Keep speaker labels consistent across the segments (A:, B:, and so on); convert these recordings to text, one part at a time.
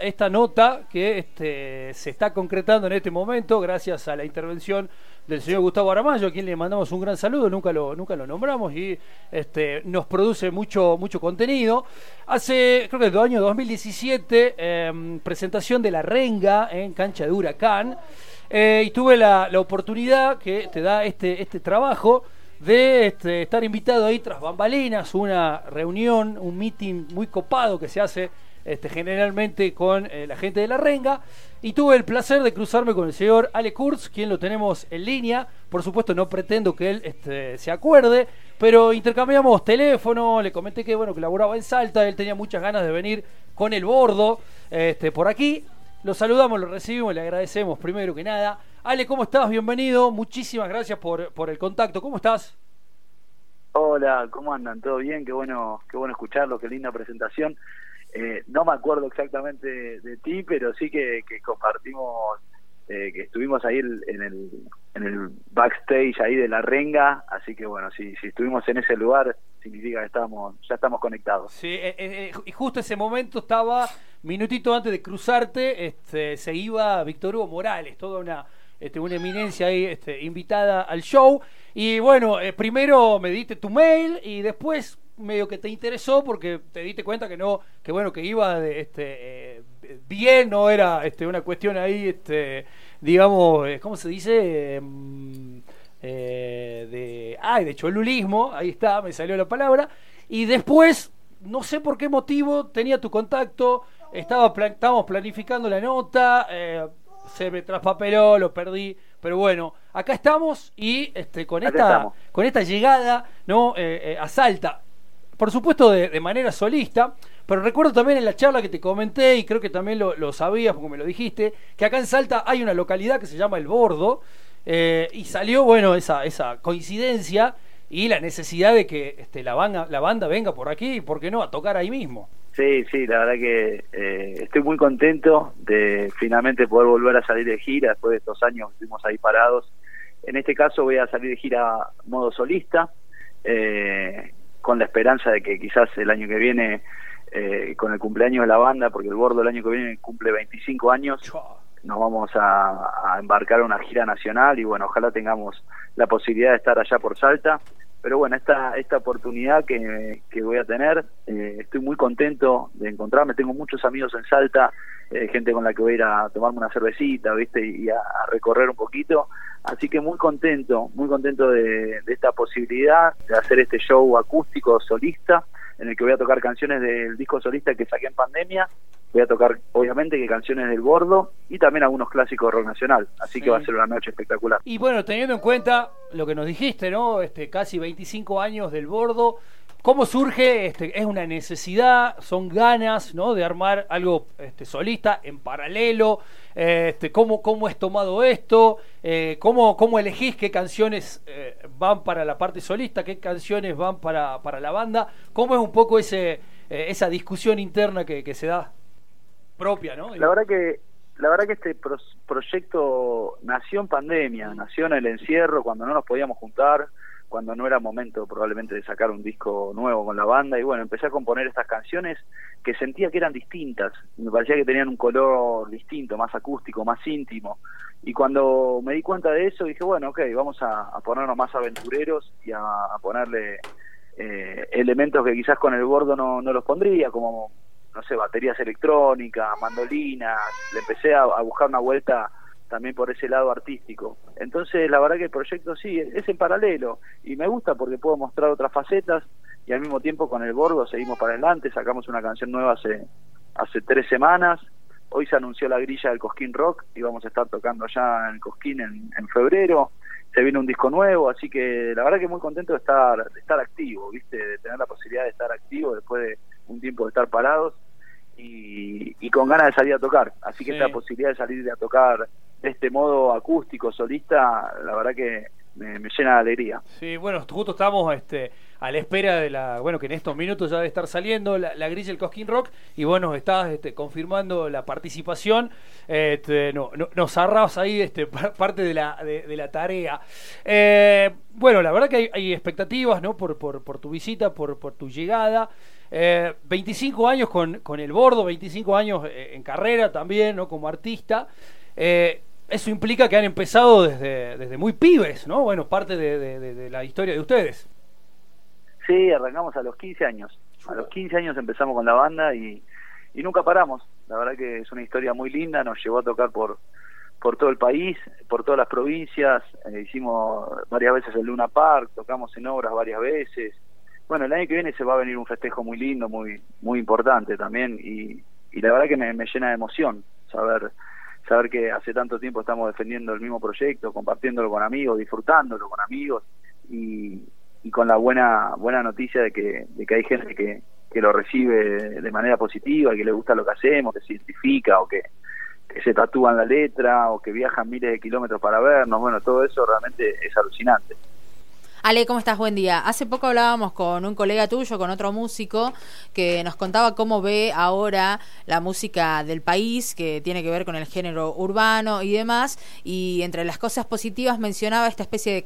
A: esta nota que este, se está concretando en este momento gracias a la intervención del señor Gustavo Aramayo, a quien le mandamos un gran saludo, nunca lo, nunca lo nombramos y este, nos produce mucho, mucho contenido. Hace, creo que el año 2017, em, presentación de La Renga en cancha de Huracán, eh, y tuve la, la, oportunidad que te da este, este trabajo de este, estar invitado ahí tras bambalinas, una reunión, un meeting muy copado que se hace este, generalmente con eh, la gente de la renga. Y tuve el placer de cruzarme con el señor Ale Kurz, quien lo tenemos en línea. Por supuesto, no pretendo que él este, se acuerde, pero intercambiamos teléfono. Le comenté que bueno que laboraba en Salta. Él tenía muchas ganas de venir con el bordo este, por aquí. Lo saludamos, lo recibimos, le agradecemos primero que nada. Ale, ¿cómo estás? Bienvenido. Muchísimas gracias por, por el contacto. ¿Cómo estás?
B: Hola, ¿cómo andan? ¿Todo bien? Qué bueno, qué bueno escucharlo, qué linda presentación. Eh, no me acuerdo exactamente de, ti, pero sí que, compartimos, eh, que estuvimos ahí en el, en el backstage ahí de la renga, así que bueno, si, si estuvimos en ese lugar, significa que estamos, ya estamos conectados.
A: Sí, eh, y justo ese momento estaba, minutito antes de cruzarte, este, se iba Víctor Hugo Morales, toda una, este, una eminencia ahí este, invitada al show. Y bueno, primero me diste tu mail y después medio que te interesó porque te diste cuenta que no, que bueno, que iba de, este, eh, bien, no era este, una cuestión ahí, este, digamos, eh, ¿cómo se dice? Em, eh, de, ay, de cholulismo, ahí está, me salió la palabra. Y después, no sé por qué motivo, tenía tu contacto, estaba estábamos planificando la nota, se me traspapeló, lo perdí, pero bueno, acá estamos y este, con, esta, con esta llegada ¿no? a Salta por supuesto de, manera solista, pero recuerdo también en la charla que te comenté, y creo que también lo, sabías porque me lo dijiste, que acá en Salta hay una localidad que se llama El Bordo, eh, y salió, bueno, esa, esa coincidencia y la necesidad de que este, la, banda, la banda venga por aquí, y por qué no, a tocar ahí mismo.
B: Sí, sí, la verdad que eh, estoy muy contento de finalmente poder volver a salir de gira después de estos años que estuvimos ahí parados. En este caso voy a salir de gira modo solista. Eh, con la esperanza de que quizás el año que viene, eh, con el cumpleaños de la banda, porque el Bordo el año que viene cumple 25 años, nos vamos a, embarcar a una gira nacional y bueno, ojalá tengamos la posibilidad de estar allá por Salta. Pero bueno, esta, esta oportunidad que, que voy a tener, eh, estoy muy contento de encontrarme. Tengo muchos amigos en Salta, eh, gente con la que voy a ir a tomarme una cervecita, ¿viste? Y a recorrer un poquito. Así que muy contento, muy contento de, esta posibilidad de hacer este show acústico solista, en el que voy a tocar canciones del disco solista que saqué en pandemia. Voy a tocar, obviamente, que canciones del Gordo y también algunos clásicos rock nacional. Así que va a ser una noche espectacular.
A: Y bueno, teniendo en cuenta lo que nos dijiste, ¿no? Este, casi 25 años del Bordo, ¿Cómo surge? Este, es una necesidad, son ganas ¿no? de armar algo este, solista en paralelo. Este, ¿cómo, ¿Cómo es tomado esto? Eh, ¿cómo, ¿Cómo elegís qué canciones eh, van para la parte solista? ¿Qué canciones van para, para la banda? ¿Cómo es un poco ese, eh, esa discusión interna que, que, se da propia? ¿no?
B: La verdad que la verdad que este proyecto nació en pandemia, nació en el encierro, cuando no nos podíamos juntar cuando no era momento probablemente de sacar un disco nuevo con la banda. Y bueno, empecé a componer estas canciones que sentía que eran distintas, me parecía que tenían un color distinto, más acústico, más íntimo. Y cuando me di cuenta de eso dije, bueno, ok, vamos a, ponernos más aventureros y a, ponerle eh, elementos que quizás con el gordo no, no los pondría, como, no sé, baterías electrónicas, mandolinas, le empecé a buscar una vuelta también por ese lado artístico. Entonces, la verdad que el proyecto sí, es en paralelo y me gusta porque puedo mostrar otras facetas y al mismo tiempo con el Bordo seguimos para adelante, sacamos una canción nueva hace, hace tres semanas, hoy se anunció la grilla del Cosquín Rock y vamos a estar tocando ya en el Cosquín en, en febrero, se viene un disco nuevo, así que la verdad que muy contento de estar, de estar activo, ¿viste? de tener la posibilidad de estar activo después de un tiempo de estar parados y, con ganas de salir a tocar. Así que esta posibilidad de salir a tocar este modo acústico, solista, la verdad que me, llena de alegría.
A: Sí, bueno, justo estamos este, a la espera de la, bueno, que en estos minutos ya debe estar saliendo la, grilla del Cosquín Rock y bueno, estás este, confirmando la participación, este, no, nos arras ahí este, parte de la, de, la tarea. Eh, bueno, la verdad que hay, expectativas, ¿no? Por, por, tu visita, por, por tu llegada. Eh, 25 años con, con, el bordo, 25 años eh, en carrera también, ¿no? Como artista. Eh, eso implica que han empezado desde, desde muy pibes, ¿no? Bueno, parte de, de, la historia de ustedes.
B: Sí, arrancamos a los 15 años. A los 15 años empezamos con la banda y, nunca paramos. La verdad que es una historia muy linda, nos llevó a tocar por, por todo el país, por todas las provincias, eh, hicimos varias veces el Luna Park, tocamos en obras varias veces. Bueno, el año que viene se va a venir un festejo muy lindo, muy muy importante también y, la verdad que me llena de emoción saber saber que hace tanto tiempo estamos defendiendo el mismo proyecto, compartiéndolo con amigos, disfrutándolo con amigos y, y con la buena buena noticia de que, de que hay gente que, que lo recibe de manera positiva, que le gusta lo que hacemos, que se identifica o que, que se tatúan la letra o que viajan miles de kilómetros para vernos, bueno, todo eso realmente es alucinante.
C: Ale, ¿cómo estás? Buen día. Hace poco hablábamos con un colega tuyo, con otro músico, que nos contaba cómo ve ahora la música del país, que tiene que ver con el género urbano y demás, y entre las cosas positivas mencionaba esta especie de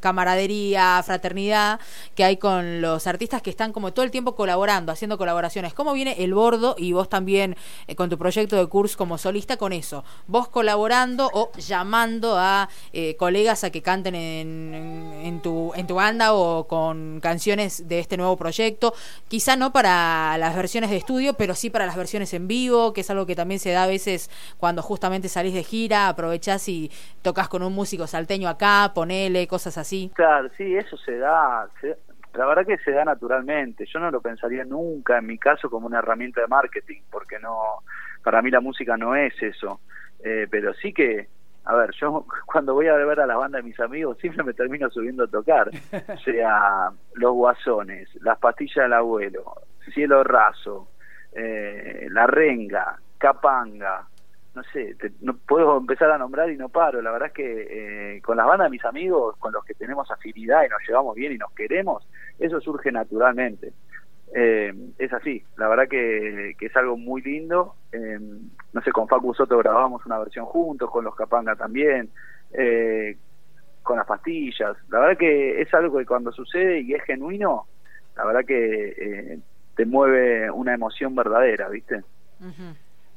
C: camaradería, fraternidad que hay con los artistas que están como todo el tiempo colaborando, haciendo colaboraciones. ¿Cómo viene el bordo y vos también eh, con tu proyecto de curso como solista con eso? Vos colaborando o llamando a eh, colegas a que canten en, en tu en tu banda o con canciones de este nuevo proyecto. Quizá no para las versiones de estudio, pero sí para las versiones en vivo, que es algo que también se da a veces cuando justamente salís de gira, aprovechás y tocas con un músico salteño acá, ponele, cosas así.
B: Claro, sí, eso se da. la verdad que se da naturalmente. Yo no lo pensaría nunca en mi caso como una herramienta de marketing, porque no, para mí la música no es eso. Eh, pero sí que a ver, yo cuando voy a ver a la banda de mis amigos siempre me termino subiendo a tocar, sea Los Guasones, Las Pastillas del Abuelo, Cielo Raso, eh, La Renga, Capanga, no sé, no puedo empezar a nombrar y no paro, la verdad es que eh, con las bandas de mis amigos, con los que tenemos afinidad y nos llevamos bien y nos queremos, eso surge naturalmente eh, es así, la verdad que, es algo muy lindo. Eh, no sé, con Facu Soto grabamos una versión juntos, con los Capanga también, eh, con las pastillas. La verdad que es algo que cuando sucede y es genuino, la verdad que eh, te mueve una emoción verdadera, ¿viste?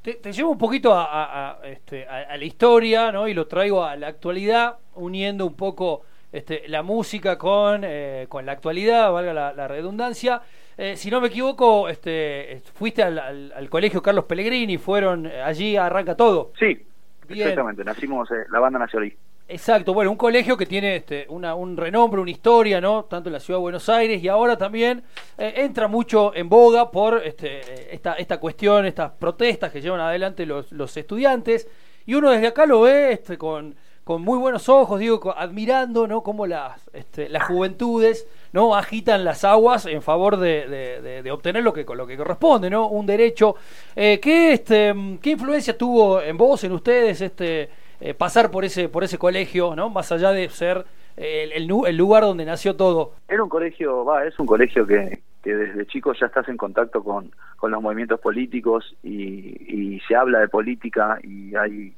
A: te, llevo un poquito a, este, a, la historia, ¿no? Y lo traigo a la actualidad, uniendo un poco este, la música con, con la actualidad, valga la redundancia. Eh, si no me equivoco, este, fuiste al, colegio Carlos Pellegrini, fueron eh, allí, arranca todo.
B: Sí, exactamente, nacimos, eh, la banda nació ahí.
A: Exacto, bueno, un colegio que tiene este, una, un renombre, una historia, ¿no? Tanto en la ciudad de Buenos Aires y ahora también entra mucho en boga por este, esta, esta cuestión, estas protestas que llevan adelante los, los estudiantes. Y uno desde acá lo ve este, con, con muy buenos ojos, digo, admirando, ¿no? Cómo las, este, las juventudes, ¿no? Agitan las aguas en favor de, de, obtener lo que, lo que corresponde, ¿no? Un derecho. Eh, ¿qué, este, ¿Qué influencia tuvo en vos, en ustedes, este, eh, pasar por ese, por ese colegio, ¿no? Más allá de ser el, el, lugar donde nació todo.
B: Era un colegio, va, es un colegio que, que desde chico ya estás en contacto con, con los movimientos políticos y, y se habla de política y hay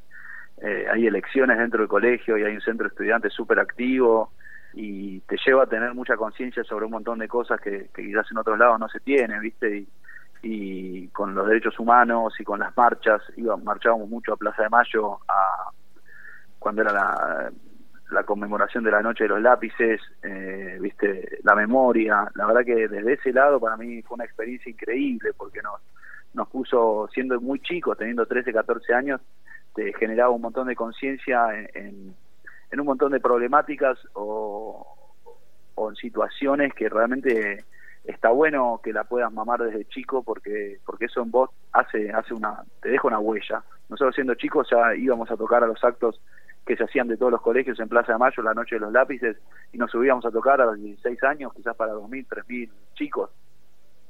B: eh, hay elecciones dentro del colegio y hay un centro de estudiantes súper activo y te lleva a tener mucha conciencia sobre un montón de cosas que, quizás en otros lados no se tiene, ¿viste? Y, con los derechos humanos y con las marchas, iba, marchábamos mucho a Plaza de Mayo a, cuando era la, la conmemoración de la Noche de los Lápices, eh, ¿viste? La memoria, la verdad que desde ese lado para mí fue una experiencia increíble porque nos, nos puso, siendo muy chicos, teniendo 13, 14 años, te generaba un montón de conciencia en, un montón de problemáticas o, en situaciones que realmente está bueno que la puedas mamar desde chico porque porque eso en vos hace hace una te deja una huella. Nosotros siendo chicos ya íbamos a tocar a los actos que se hacían de todos los colegios en Plaza de Mayo la noche de los lápices y nos subíamos a tocar a los 16 años quizás para 2.000, 3.000 chicos.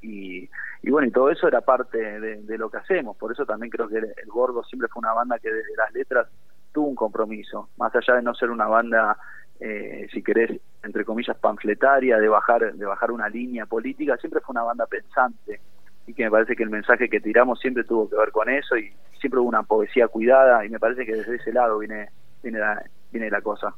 B: Y, y bueno, y todo eso era parte de, lo que hacemos, por eso también creo que el, Gordo siempre fue una banda que desde las letras tuvo un compromiso, más allá de no ser una banda, eh, si querés, entre comillas, panfletaria, de bajar, de bajar una línea política, siempre fue una banda pensante y que me parece que el mensaje que tiramos siempre tuvo que ver con eso y siempre hubo una poesía cuidada y me parece que desde ese lado viene, viene, la, viene la cosa.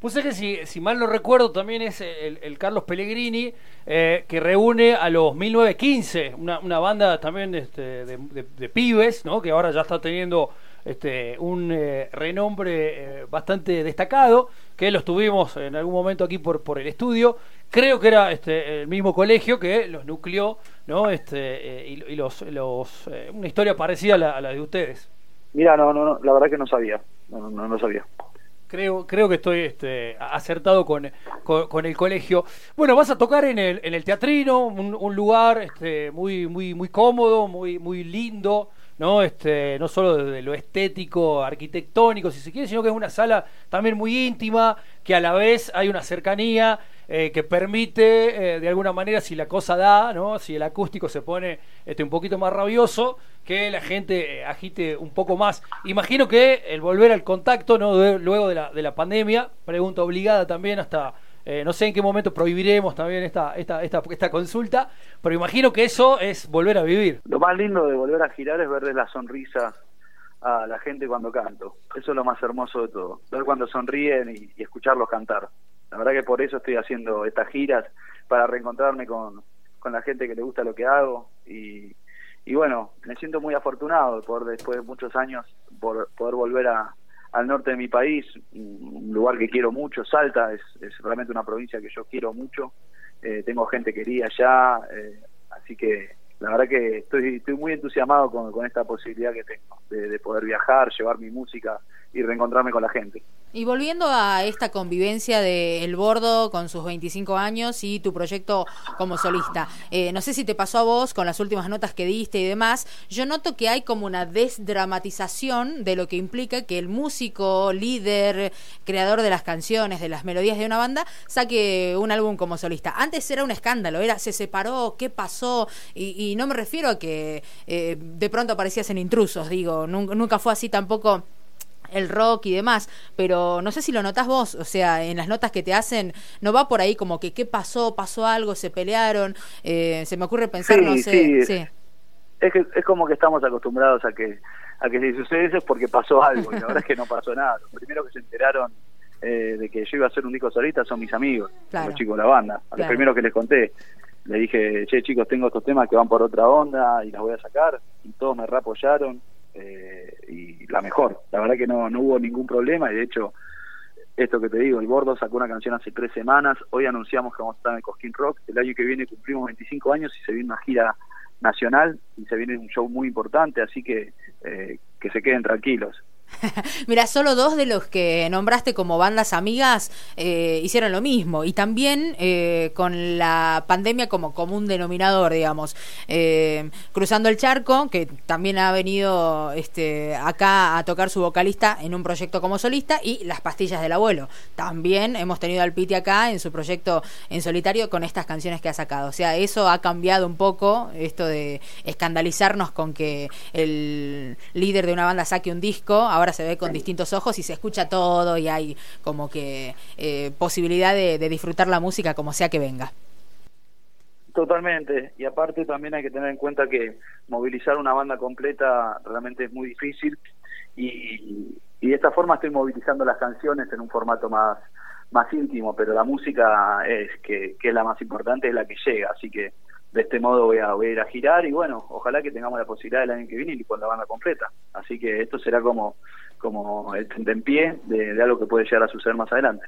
A: Pues es que si, si mal no recuerdo también es el, el Carlos Pellegrini eh, que reúne a los 1915, una, una banda también este, de, de- de pibes, ¿no? que ahora ya está teniendo este, un eh, renombre eh, bastante destacado, que los tuvimos en algún momento aquí por, por el estudio. Creo que era este, el mismo colegio que los nucleó, ¿no? Este, eh, y, y los, los una historia parecida a la, a la de ustedes.
B: Mira, no, no, no, la verdad que no sabía. No, no, no, no sabía.
A: Creo, creo que estoy este, acertado con, con, con el colegio. Bueno, vas a tocar en el, en el teatrino, un, un lugar este, muy, muy, muy cómodo, muy, muy lindo, ¿no? Este, no solo desde lo estético, arquitectónico, si se quiere, sino que es una sala también muy íntima, que a la vez hay una cercanía eh, que permite, eh, de alguna manera, si la cosa da, ¿no? si el acústico se pone este, un poquito más rabioso, que la gente agite un poco más. Imagino que el volver al contacto, ¿no? De- luego de la, de la pandemia, pregunta obligada también hasta, eh, no sé en qué momento prohibiremos también esta, esta, esta, esta consulta, pero imagino que eso es volver a vivir.
B: Lo más lindo de volver a girar es verle la sonrisa a la gente cuando canto. Eso es lo más hermoso de todo. Ver cuando sonríen y, escucharlos cantar. La verdad que por eso estoy haciendo estas giras, para reencontrarme con, con la gente que le gusta lo que hago. Y, y bueno, me siento muy afortunado de poder, después de muchos años, por, poder volver a, al norte de mi país, un lugar que quiero mucho. Salta es, es realmente una provincia que yo quiero mucho. Eh, tengo gente querida allá, eh, así que la verdad que estoy, muy entusiasmado con, esta posibilidad que tengo de, de poder viajar, llevar mi música y reencontrarme con la gente.
C: Y volviendo a esta convivencia de El Bordo con sus 25 años y tu proyecto como solista, eh, no sé si te pasó a vos con las últimas notas que diste y demás, yo noto que hay como una desdramatización de lo que implica que el músico, líder, creador de las canciones, de las melodías de una banda, saque un álbum como solista. Antes era un escándalo, era se separó, qué pasó, y, y no me refiero a que eh, de pronto aparecías en intrusos, digo, nun- nunca fue así tampoco el rock y demás, pero no sé si lo notás vos, o sea, en las notas que te hacen, no va por ahí como que qué pasó, pasó algo, se pelearon, eh, se me ocurre pensar,
B: Sí,
C: no sé,
B: sí.
C: sí.
B: Es que es como que estamos acostumbrados a que a que si sucede eso es porque pasó algo y la verdad es que no pasó nada. Los primeros que se enteraron eh, de que yo iba a hacer un disco solista son mis amigos,
C: Claro.
B: los chicos de la banda. A
C: Claro.
B: los primeros que les conté, le dije, che chicos, tengo estos temas que van por otra onda y las voy a sacar y todos me reapoyaron eh, y la mejor. La verdad que no, no hubo ningún problema y de hecho esto que te digo, el Bordo sacó una canción hace tres semanas, hoy anunciamos que vamos a estar en el Cosquín Rock, el año que viene cumplimos 25 años y se viene una gira nacional y se viene un show muy importante, así que eh, que se queden tranquilos.
C: Mira, solo dos de los que nombraste como bandas amigas eh, hicieron lo mismo y también eh, con la pandemia como común denominador, digamos. Eh, Cruzando el Charco, que también ha venido este, acá a tocar su vocalista en un proyecto como solista, y Las Pastillas del Abuelo. También hemos tenido al Piti acá en su proyecto en solitario con estas canciones que ha sacado. O sea, eso ha cambiado un poco, esto de escandalizarnos con que el líder de una banda saque un disco, ahora se ve con distintos ojos y se escucha todo y hay como que eh, posibilidad de, disfrutar la música como sea que venga.
B: Totalmente, y aparte también hay que tener en cuenta que movilizar una banda completa realmente es muy difícil y, y de esta forma estoy movilizando las canciones en un formato más más íntimo, pero la música es que, que es la más importante, es la que llega, así que de este modo voy a, voy a ir a girar y bueno, ojalá que tengamos la posibilidad el año que viene y con la banda completa, así que esto será como como el tentempié de, de algo que puede llegar a suceder más adelante.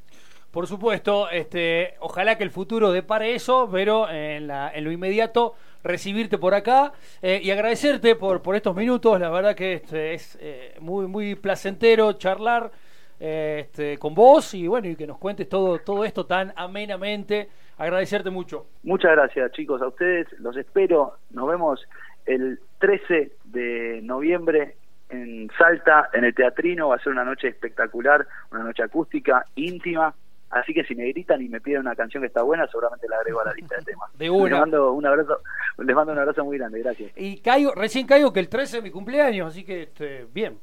A: Por supuesto, este, ojalá que el futuro depare eso, pero en, la, en lo inmediato recibirte por acá eh, y agradecerte por, por estos minutos. La verdad que este, es eh, muy, muy placentero charlar eh, este, con vos y bueno, y que nos cuentes todo, todo esto tan amenamente. Agradecerte mucho.
B: Muchas gracias chicos, a ustedes los espero. Nos vemos el 13 de noviembre en Salta, en el Teatrino. Va a ser una noche espectacular, una noche acústica, íntima. Así que si me gritan y me piden una canción que está buena, seguramente la agrego a la lista de temas.
A: De una.
B: Les mando un abrazo, les mando un abrazo muy grande, gracias.
A: Y caigo, recién caigo que el 13 es mi cumpleaños, así que este, bien.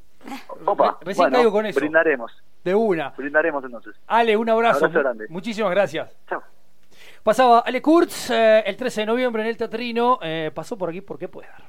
B: Opa,
A: Re- recién
B: bueno,
A: caigo con eso.
B: Brindaremos,
A: De una.
B: brindaremos entonces.
A: Ale, un abrazo.
B: Abrazo grande.
A: Muchísimas gracias.
B: Chao.
A: Pasaba Ale Kurtz eh, el 13 de noviembre en el Teatrino. eh, pasó por aquí porque puede dar.